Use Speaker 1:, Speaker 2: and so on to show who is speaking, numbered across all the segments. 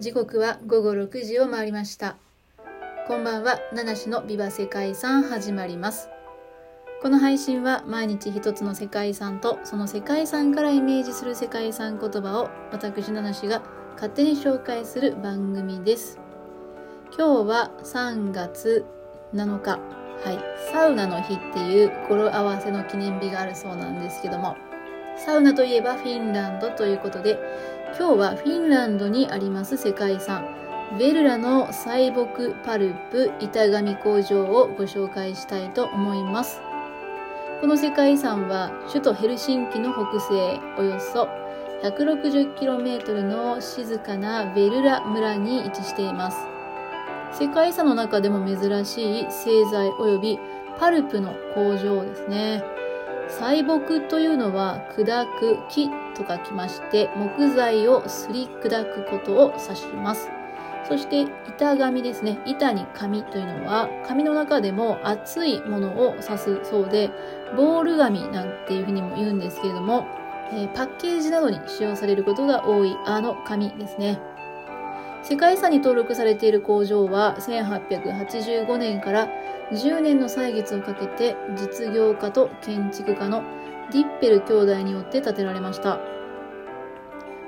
Speaker 1: 時刻は午後6時を回りました。こんばんは。七種のビバ世界遺産始まります。この配信は毎日一つの世界遺産とその世界遺産からイメージする世界遺産言葉を私七種が勝手に紹介する番組です。今日は3月7日。はい。サウナの日っていう語呂合わせの記念日があるそうなんですけども。サウナといえばフィンランドということで今日はフィンランドにあります世界遺産。ベルラの細木パルプ板紙工場をご紹介したいと思います。この世界遺産は首都ヘルシンキの北西およそ 160km の静かなベルラ村に位置しています。世界遺産の中でも珍しい製材及びパルプの工場ですね。細木というのは砕く木と書きまして、木材をすり砕くことを指します。そして板紙ですね。板に紙というのは紙の中でも厚いものを指すそうで、ボール紙なんていうふうにも言うんですけれども、えー、パッケージなどに使用されることが多いあの紙ですね。世界遺産に登録されている工場は1885年から10年の歳月をかけて実業家と建築家のディッペル兄弟によって建てられました。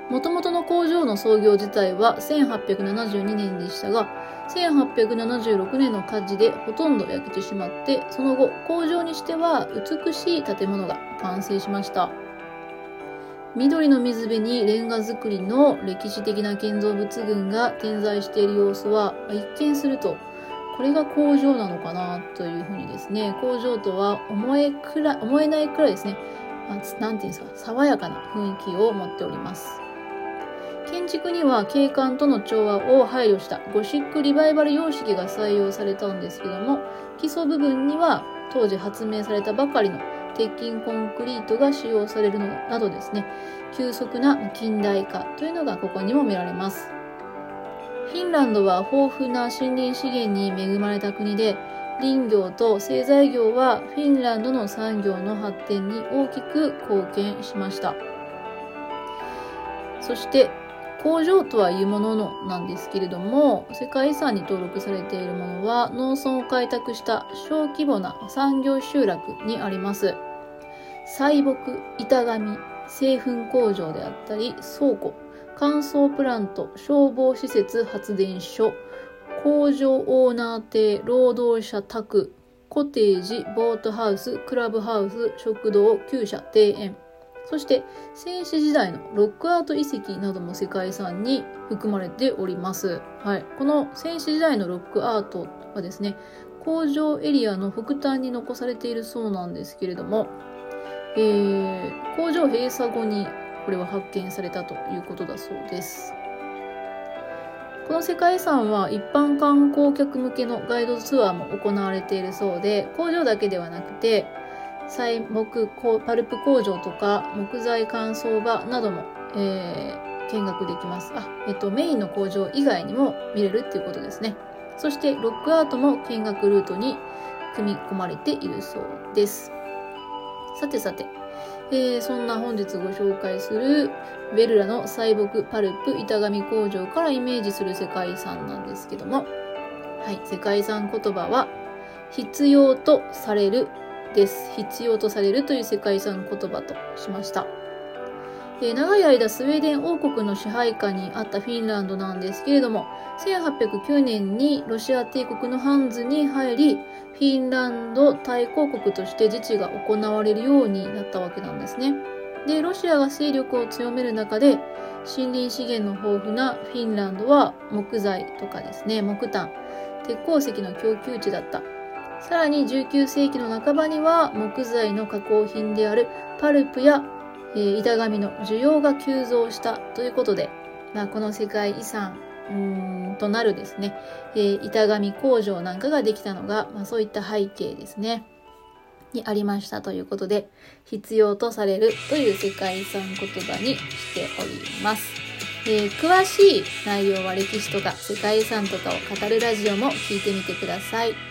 Speaker 1: もともとの工場の創業自体は1872年でしたが、1876年の火事でほとんど焼けてしまって、その後、工場にしては美しい建物が完成しました。緑の水辺にレンガ造りの歴史的な建造物群が点在している様子は、一見すると、これが工場なのかなというふうにですね、工場とは思えくら思えないくらいですね、なんていうんですか、爽やかな雰囲気を持っております。建築には景観との調和を配慮したゴシックリバイバル様式が採用されたんですけども、基礎部分には当時発明されたばかりの鉄筋コンクリートが使用されるのなどですね、急速な近代化というのがここにも見られます。フィンランドは豊富な森林資源に恵まれた国で、林業と製材業はフィンランドの産業の発展に大きく貢献しました。そして工場とはいうもののなんですけれども、世界遺産に登録されているものは農村を開拓した小規模な産業集落にあります。細木、板紙、製粉工場であったり、倉庫、乾燥プラント、消防施設、発電所、工場オーナー邸、労働者宅、コテージ、ボートハウス、クラブハウス、食堂、厩舎、庭園、そして戦死時代のロックアート遺跡なども世界遺産に含まれております。はい。この戦死時代のロックアートはですね、工場エリアの北端に残されているそうなんですけれども、えー、工場閉鎖後にこれは発見されたということだそうです。この世界遺産は一般観光客向けのガイドツアーも行われているそうで、工場だけではなくて、材木パルプ工場とか木材乾燥場なども、えー、見学できます。あ、えっと、メインの工場以外にも見れるっていうことですね。そしてロックアートも見学ルートに組み込まれているそうです。さてさて、えー、そんな本日ご紹介するベルラの細木パルプ板紙工場からイメージする世界遺産なんですけども、はい、世界遺産言葉は必要とされるです。必要とされるという世界遺産言葉としました。え長い間スウェーデン王国の支配下にあったフィンランドなんですけれども、1809年にロシア帝国のハンズに入り、フィンランド対抗国として自治が行われるようになったわけなんですね。で、ロシアが勢力を強める中で、森林資源の豊富なフィンランドは木材とかですね、木炭、鉄鉱石の供給地だったさらに19世紀の半ばには木材の加工品であるパルプや、えー、板紙の需要が急増したということで、まあ、この世界遺産うんとなるですね、えー、板紙工場なんかができたのが、まあ、そういった背景ですね。にありましたということで、必要とされるという世界遺産言葉にしております。えー、詳しい内容は歴史とか世界遺産とかを語るラジオも聞いてみてください。